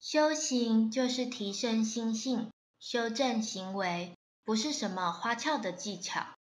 修行就是提升心性修正行为不是什么花俏的技巧。